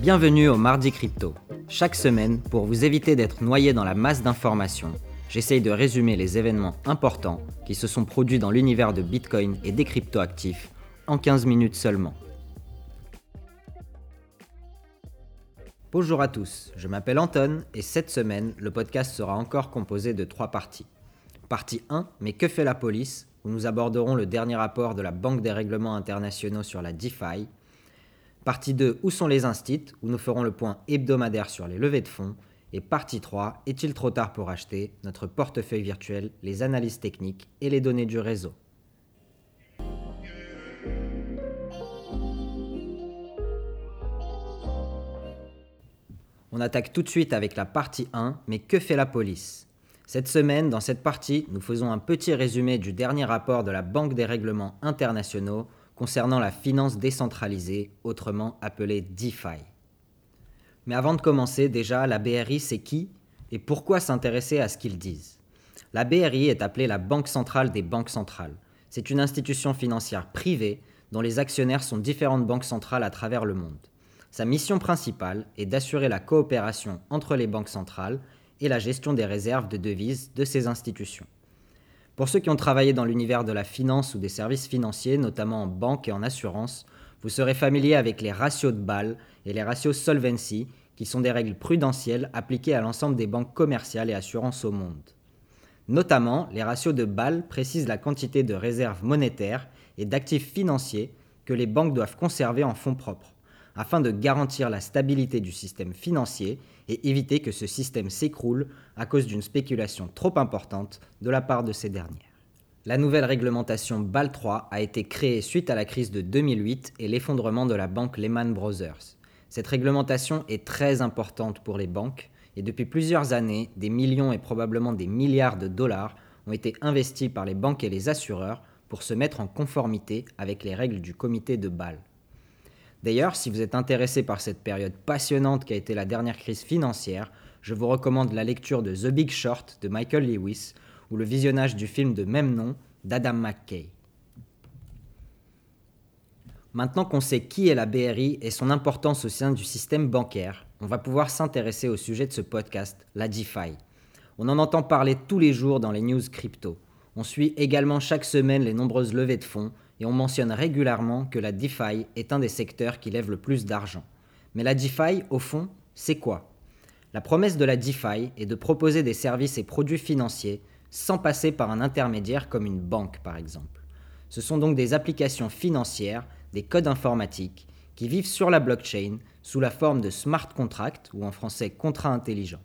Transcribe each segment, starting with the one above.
Bienvenue au Mardi Crypto. Chaque semaine, pour vous éviter d'être noyé dans la masse d'informations, j'essaye de résumer les événements importants qui se sont produits dans l'univers de Bitcoin et des cryptoactifs en 15 minutes seulement. Bonjour à tous, je m'appelle Anton et cette semaine, le podcast sera encore composé de trois parties. Partie 1, mais que fait la police? Où nous aborderons le dernier rapport de la Banque des règlements internationaux sur la DeFi. Partie 2, où sont les instits, où nous ferons le point hebdomadaire sur les levées de fonds. Et partie 3, est-il trop tard pour acheter notre portefeuille virtuel, les analyses techniques et les données du réseau. On attaque tout de suite avec la partie 1, mais que fait la police? Cette semaine, dans cette partie, nous faisons un petit résumé du dernier rapport de la Banque des règlements internationaux concernant la finance décentralisée, autrement appelée DeFi. Mais avant de commencer, déjà, la BRI, c'est qui et pourquoi s'intéresser à ce qu'ils disent? La BRI est appelée la Banque centrale des banques centrales. C'est une institution financière privée dont les actionnaires sont différentes banques centrales à travers le monde. Sa mission principale est d'assurer la coopération entre les banques centrales et la gestion des réserves de devises de ces institutions. Pour ceux qui ont travaillé dans l'univers de la finance ou des services financiers, notamment en banque et en assurance, vous serez familier avec les ratios de Bâle et les ratios solvency, qui sont des règles prudentielles appliquées à l'ensemble des banques commerciales et assurances au monde. Notamment, les ratios de Bâle précisent la quantité de réserves monétaires et d'actifs financiers que les banques doivent conserver en fonds propres afin de garantir la stabilité du système financier et éviter que ce système s'écroule à cause d'une spéculation trop importante de la part de ces dernières. La nouvelle réglementation BAL 3 a été créée suite à la crise de 2008 et l'effondrement de la banque Lehman Brothers. Cette réglementation est très importante pour les banques et depuis plusieurs années, des millions et probablement des milliards de dollars ont été investis par les banques et les assureurs pour se mettre en conformité avec les règles du comité de Bâle. D'ailleurs, si vous êtes intéressé par cette période passionnante qui a été la dernière crise financière, je vous recommande la lecture de The Big Short de Michael Lewis ou le visionnage du film de même nom d'Adam McKay. Maintenant qu'on sait qui est la BRI et son importance au sein du système bancaire, on va pouvoir s'intéresser au sujet de ce podcast, la DeFi. On en entend parler tous les jours dans les news crypto. On suit également chaque semaine les nombreuses levées de fonds et on mentionne régulièrement que la DeFi est un des secteurs qui lève le plus d'argent. Mais la DeFi, au fond, c'est quoi? La promesse de la DeFi est de proposer des services et produits financiers sans passer par un intermédiaire comme une banque par exemple. Ce sont donc des applications financières, des codes informatiques, qui vivent sur la blockchain sous la forme de smart contracts, ou en français contrats intelligents.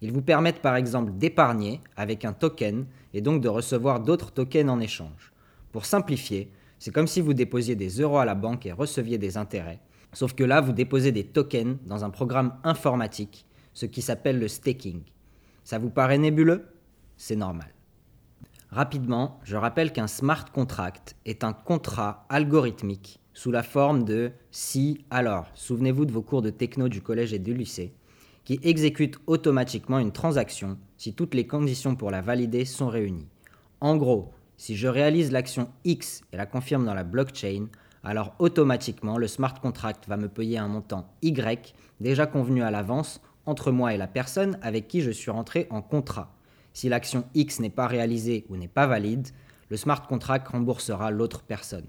Ils vous permettent par exemple d'épargner avec un token et donc de recevoir d'autres tokens en échange. Pour simplifier, c'est comme si vous déposiez des euros à la banque et receviez des intérêts, sauf que là, vous déposez des tokens dans un programme informatique, ce qui s'appelle le staking. Ça vous paraît nébuleux? C'est normal. Rapidement, je rappelle qu'un smart contract est un contrat algorithmique sous la forme de si alors, souvenez-vous de vos cours de techno du collège et du lycée, qui exécute automatiquement une transaction si toutes les conditions pour la valider sont réunies. En gros, si je réalise l'action X et la confirme dans la blockchain, alors automatiquement le smart contract va me payer un montant Y déjà convenu à l'avance entre moi et la personne avec qui je suis rentré en contrat. Si l'action X n'est pas réalisée ou n'est pas valide, le smart contract remboursera l'autre personne.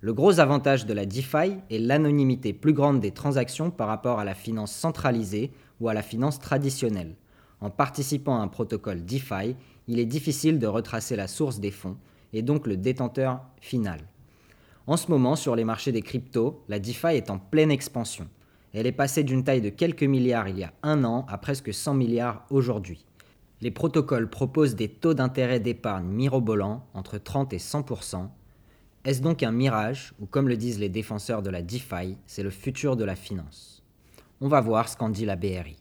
Le gros avantage de la DeFi est l'anonymité plus grande des transactions par rapport à la finance centralisée ou à la finance traditionnelle. En participant à un protocole DeFi, il est difficile de retracer la source des fonds et donc le détenteur final. En ce moment, sur les marchés des cryptos, la DeFi est en pleine expansion. Elle est passée d'une taille de quelques milliards il y a un an à presque 100 milliards aujourd'hui. Les protocoles proposent des taux d'intérêt d'épargne mirobolants entre 30 et 100% Est-ce donc un mirage ou comme le disent les défenseurs de la DeFi, c'est le futur de la finance? On va voir ce qu'en dit la BRI.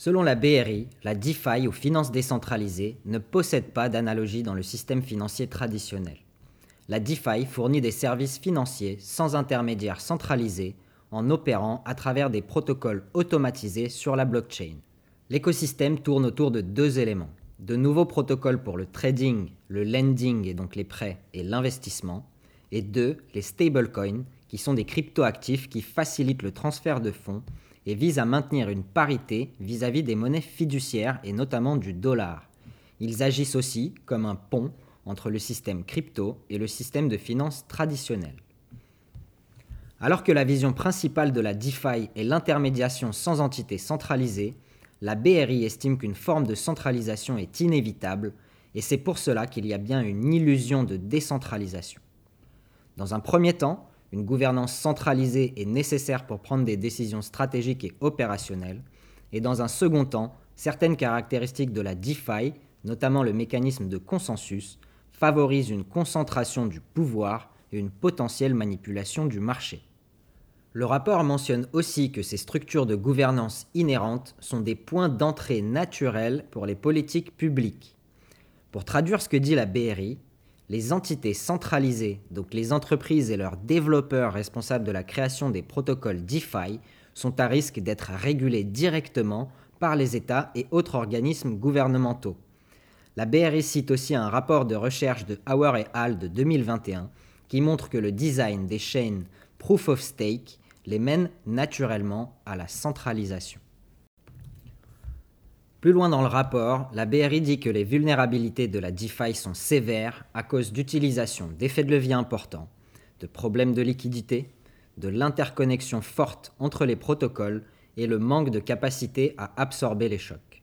Selon la BRI, la DeFi ou finance décentralisée ne possède pas d'analogie dans le système financier traditionnel. La DeFi fournit des services financiers sans intermédiaire centralisé en opérant à travers des protocoles automatisés sur la blockchain. L'écosystème tourne autour de deux éléments. de nouveaux protocoles pour le trading, le lending et donc les prêts et l'investissement, et deux, les stablecoins, qui sont des cryptoactifs qui facilitent le transfert de fonds et visent à maintenir une parité vis-à-vis des monnaies fiduciaires et notamment du dollar. Ils agissent aussi comme un pont entre le système crypto et le système de finances traditionnel. Alors que la vision principale de la DeFi est l'intermédiation sans entité centralisée, la BRI estime qu'une forme de centralisation est inévitable et c'est pour cela qu'il y a bien une illusion de décentralisation. Dans un premier temps, une gouvernance centralisée est nécessaire pour prendre des décisions stratégiques et opérationnelles, et dans un second temps, certaines caractéristiques de la DeFi, notamment le mécanisme de consensus, favorisent une concentration du pouvoir et une potentielle manipulation du marché. Le rapport mentionne aussi que ces structures de gouvernance inhérentes sont des points d'entrée naturels pour les politiques publiques. Pour traduire ce que dit la BRI, les entités centralisées, donc les entreprises et leurs développeurs responsables de la création des protocoles DeFi, sont à risque d'être régulés directement par les États et autres organismes gouvernementaux. La BRI cite aussi un rapport de recherche de Hauer et Hall de 2021 qui montre que le design des chaînes Proof of Stake les mène naturellement à la centralisation. Plus loin dans le rapport, la BRI dit que les vulnérabilités de la DeFi sont sévères à cause d'utilisation d'effets de levier importants, de problèmes de liquidité, de l'interconnexion forte entre les protocoles et le manque de capacité à absorber les chocs.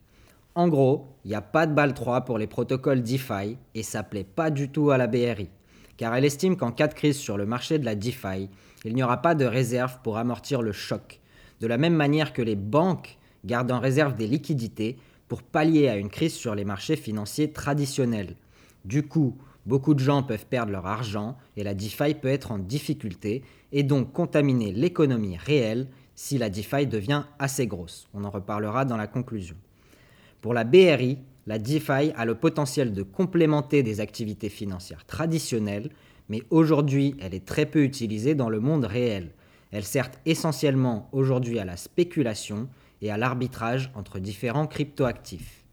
En gros, il n'y a pas de balle 3 pour les protocoles DeFi et ça plaît pas du tout à la BRI car elle estime qu'en cas de crise sur le marché de la DeFi, il n'y aura pas de réserve pour amortir le choc, de la même manière que les banques gardent en réserve des liquidités pour pallier à une crise sur les marchés financiers traditionnels. Du coup, beaucoup de gens peuvent perdre leur argent et la DeFi peut être en difficulté et donc contaminer l'économie réelle si la DeFi devient assez grosse. On en reparlera dans la conclusion. Pour la BRI, la DeFi a le potentiel de complémenter des activités financières traditionnelles, mais aujourd'hui elle est très peu utilisée dans le monde réel. Elle sert essentiellement aujourd'hui à la spéculation et à l'arbitrage entre différents cryptoactifs.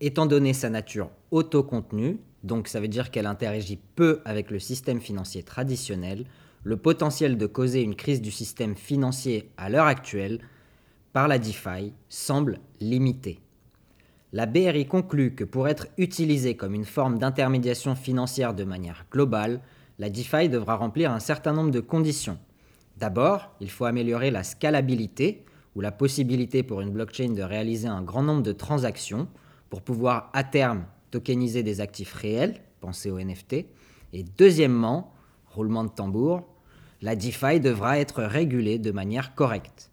Étant donné sa nature autocontenue, donc ça veut dire qu'elle interagit peu avec le système financier traditionnel, le potentiel de causer une crise du système financier à l'heure actuelle par la DeFi semble limité la BRI conclut que pour être utilisée comme une forme d'intermédiation financière de manière globale, la DeFi devra remplir un certain nombre de conditions. D'abord, il faut améliorer la scalabilité ou la possibilité pour une blockchain de réaliser un grand nombre de transactions pour pouvoir à terme tokeniser des actifs réels, pensez au NFT. Et deuxièmement, roulement de tambour, la DeFi devra être régulée de manière correcte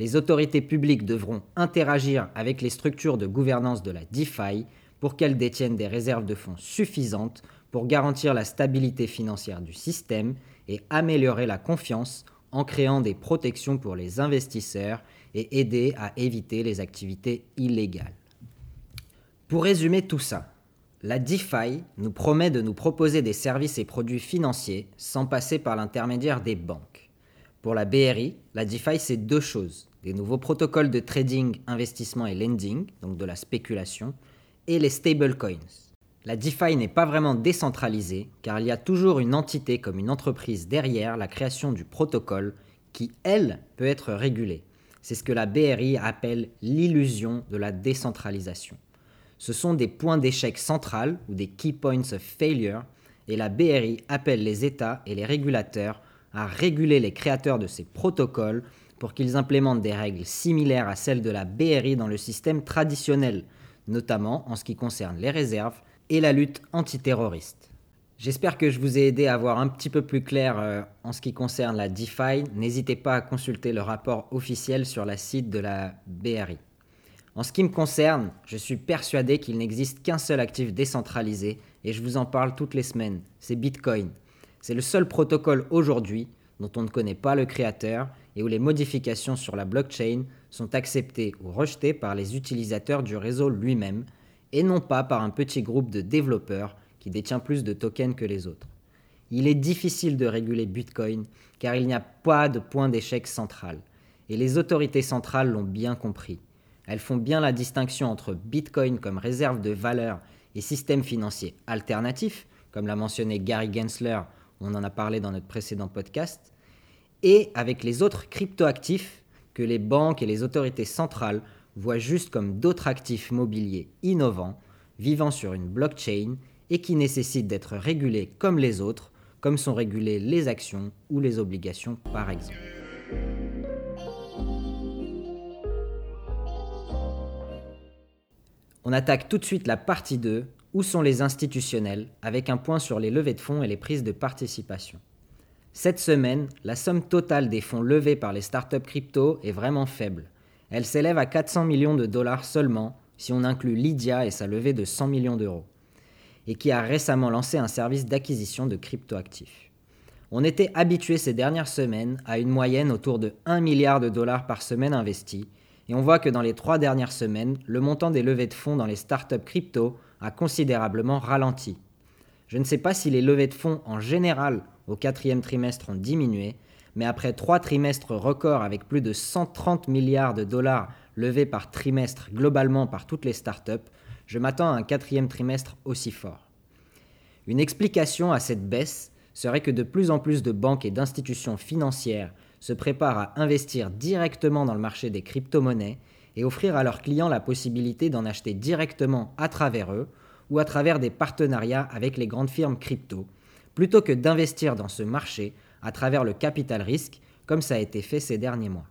les autorités publiques devront interagir avec les structures de gouvernance de la DeFi pour qu'elles détiennent des réserves de fonds suffisantes pour garantir la stabilité financière du système et améliorer la confiance en créant des protections pour les investisseurs et aider à éviter les activités illégales. Pour résumer tout ça, la DeFi nous promet de nous proposer des services et produits financiers sans passer par l'intermédiaire des banques. Pour la BRI, la DeFi, c'est deux choses des nouveaux protocoles de trading, investissement et lending, donc de la spéculation, et les stablecoins. La DeFi n'est pas vraiment décentralisée car il y a toujours une entité comme une entreprise derrière la création du protocole qui, elle, peut être régulée. C'est ce que la BRI appelle l'illusion de la décentralisation. Ce sont des points d'échec centrales ou des key points of failure et la BRI appelle les États et les régulateurs à réguler les créateurs de ces protocoles pour qu'ils implémentent des règles similaires à celles de la BRI dans le système traditionnel, notamment en ce qui concerne les réserves et la lutte antiterroriste. J'espère que je vous ai aidé à voir un petit peu plus clair euh, en ce qui concerne la DeFi. N'hésitez pas à consulter le rapport officiel sur la site de la BRI. En ce qui me concerne, je suis persuadé qu'il n'existe qu'un seul actif décentralisé et je vous en parle toutes les semaines, c'est Bitcoin. C'est le seul protocole aujourd'hui dont on ne connaît pas le créateur et où les modifications sur la blockchain sont acceptées ou rejetées par les utilisateurs du réseau lui-même et non pas par un petit groupe de développeurs qui détient plus de tokens que les autres. Il est difficile de réguler Bitcoin car il n'y a pas de point d'échec central et les autorités centrales l'ont bien compris. Elles font bien la distinction entre Bitcoin comme réserve de valeur et système financier alternatif, comme l'a mentionné Gary Gensler, on en a parlé dans notre précédent podcast, et avec les autres cryptoactifs que les banques et les autorités centrales voient juste comme d'autres actifs mobiliers innovants, vivant sur une blockchain et qui nécessitent d'être régulés comme les autres, comme sont régulées les actions ou les obligations par exemple. On attaque tout de suite la partie 2, où sont les institutionnels, avec un point sur les levées de fonds et les prises de participation. Cette semaine, la somme totale des fonds levés par les startups crypto est vraiment faible. Elle s'élève à 400 millions de dollars seulement si on inclut Lydia et sa levée de 100 millions d'euros, et qui a récemment lancé un service d'acquisition de cryptoactifs. On était habitué ces dernières semaines à une moyenne autour de 1 milliard de dollars par semaine investis, et on voit que dans les trois dernières semaines, le montant des levées de fonds dans les startups crypto a considérablement ralenti. Je ne sais pas si les levées de fonds en général au quatrième trimestre ont diminué, mais après trois trimestres records avec plus de 130 milliards de dollars levés par trimestre globalement par toutes les startups, je m'attends à un quatrième trimestre aussi fort. Une explication à cette baisse serait que de plus en plus de banques et d'institutions financières se préparent à investir directement dans le marché des crypto-monnaies et offrir à leurs clients la possibilité d'en acheter directement à travers eux ou à travers des partenariats avec les grandes firmes crypto, plutôt que d'investir dans ce marché à travers le capital risque comme ça a été fait ces derniers mois.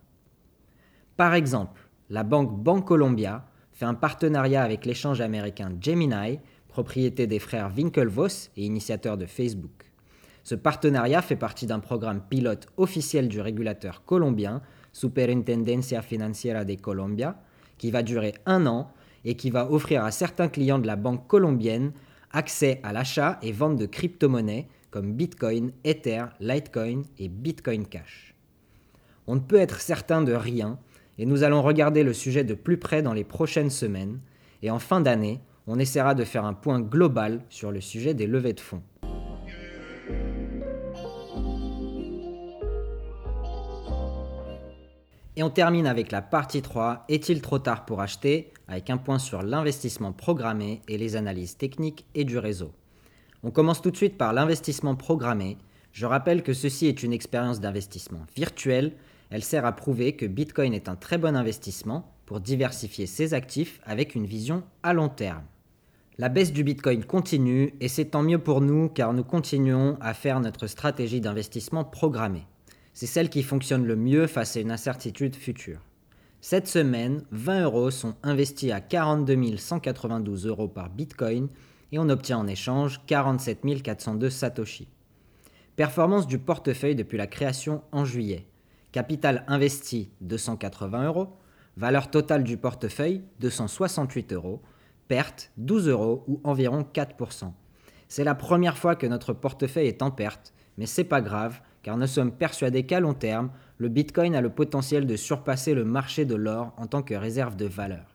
Par exemple, la banque Bancolombia fait un partenariat avec l'échange américain Gemini, propriété des frères Winklevoss et initiateur de Facebook. Ce partenariat fait partie d'un programme pilote officiel du régulateur colombien, Superintendencia Financiera de Colombia, qui va durer un an et qui va offrir à certains clients de la banque colombienne accès à l'achat et vente de crypto-monnaies comme Bitcoin, Ether, Litecoin et Bitcoin Cash. On ne peut être certain de rien et nous allons regarder le sujet de plus près dans les prochaines semaines et en fin d'année, on essaiera de faire un point global sur le sujet des levées de fonds. Et on termine avec la partie 3, est-il trop tard pour acheter? Avec un point sur l'investissement programmé et les analyses techniques et du réseau. On commence tout de suite par l'investissement programmé. Je rappelle que ceci est une expérience d'investissement virtuelle. Elle sert à prouver que Bitcoin est un très bon investissement pour diversifier ses actifs avec une vision à long terme. La baisse du Bitcoin continue et c'est tant mieux pour nous car nous continuons à faire notre stratégie d'investissement programmée. C'est celle qui fonctionne le mieux face à une incertitude future. Cette semaine, 20 euros sont investis à 42 192 euros par Bitcoin et on obtient en échange 47 402 Satoshi. Performance du portefeuille depuis la création en juillet. Capital investi 280 euros. Valeur totale du portefeuille 268 euros. Perte 12 euros ou environ 4%. C'est la première fois que notre portefeuille est en perte, mais c'est pas grave car nous sommes persuadés qu'à long terme, le Bitcoin a le potentiel de surpasser le marché de l'or en tant que réserve de valeur.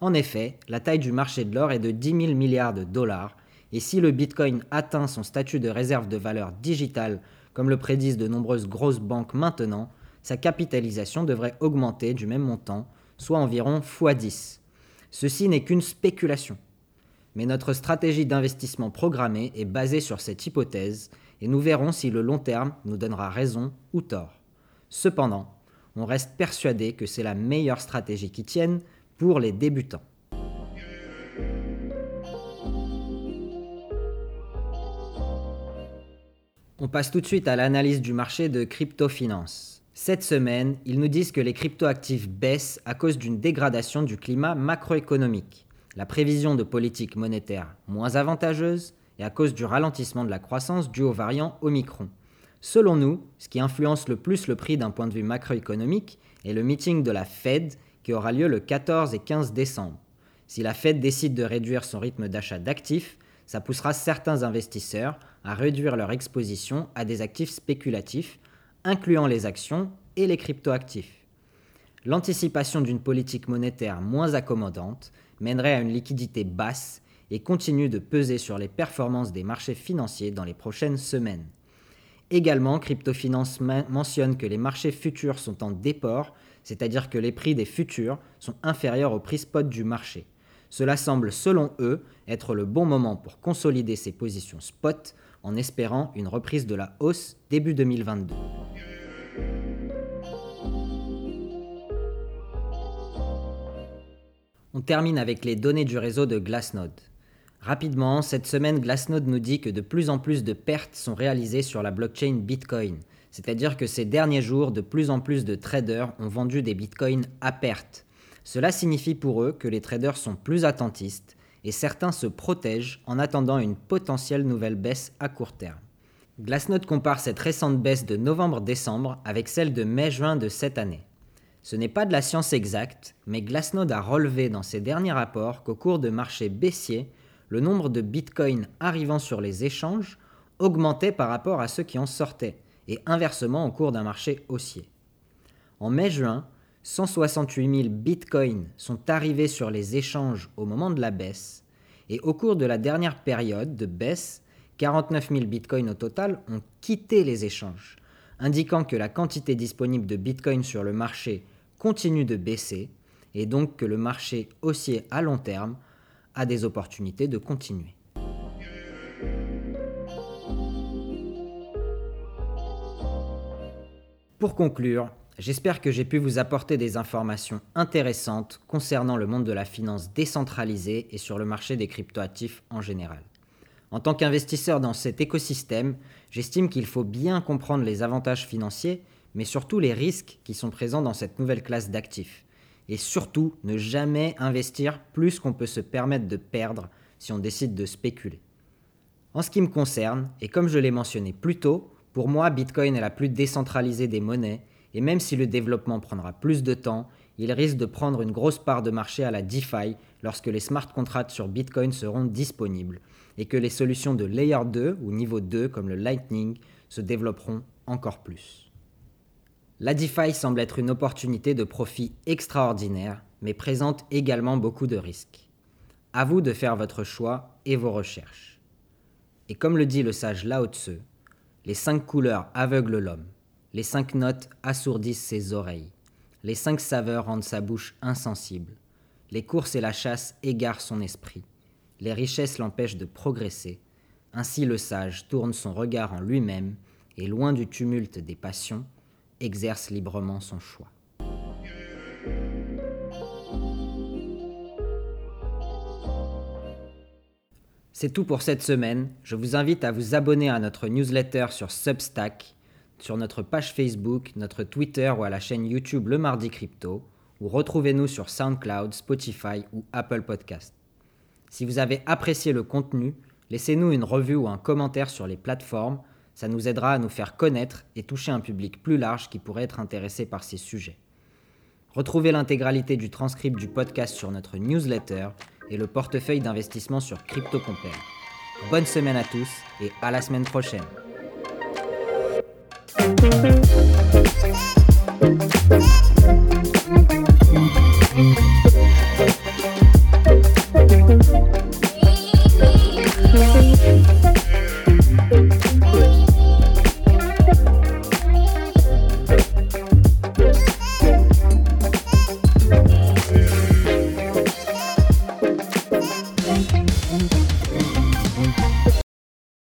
En effet, la taille du marché de l'or est de 10 000 milliards de dollars, et si le Bitcoin atteint son statut de réserve de valeur digitale, comme le prédisent de nombreuses grosses banques maintenant, sa capitalisation devrait augmenter du même montant, soit environ x10. Ceci n'est qu'une spéculation. Mais notre stratégie d'investissement programmée est basée sur cette hypothèse, et nous verrons si le long terme nous donnera raison ou tort. Cependant, on reste persuadé que c'est la meilleure stratégie qui tienne pour les débutants. On passe tout de suite à l'analyse du marché de crypto-finance. Cette semaine, ils nous disent que les cryptoactifs baissent à cause d'une dégradation du climat macroéconomique, la prévision de politique monétaire moins avantageuse et à cause du ralentissement de la croissance dû au variant Omicron. Selon nous, ce qui influence le plus le prix d'un point de vue macroéconomique est le meeting de la Fed qui aura lieu le 14 et 15 décembre. Si la Fed décide de réduire son rythme d'achat d'actifs, ça poussera certains investisseurs à réduire leur exposition à des actifs spéculatifs, incluant les actions et les cryptoactifs. L'anticipation d'une politique monétaire moins accommodante mènerait à une liquidité basse et continue de peser sur les performances des marchés financiers dans les prochaines semaines. Également, Cryptofinance mentionne que les marchés futurs sont en déport, c'est-à-dire que les prix des futurs sont inférieurs au prix spot du marché. Cela semble, selon eux, être le bon moment pour consolider ses positions spot en espérant une reprise de la hausse début 2022. On termine avec les données du réseau de Glassnode. Rapidement, cette semaine, Glassnode nous dit que de plus en plus de pertes sont réalisées sur la blockchain Bitcoin. C'est-à-dire que ces derniers jours, de plus en plus de traders ont vendu des bitcoins à perte. Cela signifie pour eux que les traders sont plus attentistes et certains se protègent en attendant une potentielle nouvelle baisse à court terme. Glassnode compare cette récente baisse de novembre-décembre avec celle de mai-juin de cette année. Ce n'est pas de la science exacte, mais Glassnode a relevé dans ses derniers rapports qu'au cours de marchés baissiers, le nombre de bitcoins arrivant sur les échanges augmentait par rapport à ceux qui en sortaient, et inversement au cours d'un marché haussier. En mai-juin, 168 000 bitcoins sont arrivés sur les échanges au moment de la baisse, et au cours de la dernière période de baisse, 49 000 bitcoins au total ont quitté les échanges, indiquant que la quantité disponible de bitcoins sur le marché continue de baisser, et donc que le marché haussier à long terme a des opportunités de continuer. Pour conclure, j'espère que j'ai pu vous apporter des informations intéressantes concernant le monde de la finance décentralisée et sur le marché des cryptoactifs en général. En tant qu'investisseur dans cet écosystème, j'estime qu'il faut bien comprendre les avantages financiers, mais surtout les risques qui sont présents dans cette nouvelle classe d'actifs et surtout ne jamais investir plus qu'on peut se permettre de perdre si on décide de spéculer. En ce qui me concerne, et comme je l'ai mentionné plus tôt, pour moi Bitcoin est la plus décentralisée des monnaies, et même si le développement prendra plus de temps, il risque de prendre une grosse part de marché à la DeFi lorsque les smart contracts sur Bitcoin seront disponibles, et que les solutions de Layer 2 ou niveau 2 comme le Lightning se développeront encore plus. La DeFi semble être une opportunité de profit extraordinaire, mais présente également beaucoup de risques. À vous de faire votre choix et vos recherches. Et comme le dit le sage Lao Tse, les cinq couleurs aveuglent l'homme, les cinq notes assourdissent ses oreilles, les cinq saveurs rendent sa bouche insensible, les courses et la chasse égarent son esprit, les richesses l'empêchent de progresser, ainsi le sage tourne son regard en lui-même et loin du tumulte des passions, exerce librement son choix. C'est tout pour cette semaine. Je vous invite à vous abonner à notre newsletter sur Substack, sur notre page Facebook, notre Twitter ou à la chaîne YouTube Le Mardi Crypto, ou retrouvez-nous sur SoundCloud, Spotify ou Apple Podcast. Si vous avez apprécié le contenu, laissez-nous une revue ou un commentaire sur les plateformes ça nous aidera à nous faire connaître et toucher un public plus large qui pourrait être intéressé par ces sujets. Retrouvez l'intégralité du transcript du podcast sur notre newsletter et le portefeuille d'investissement sur CryptoCompare. Bonne semaine à tous et à la semaine prochaine.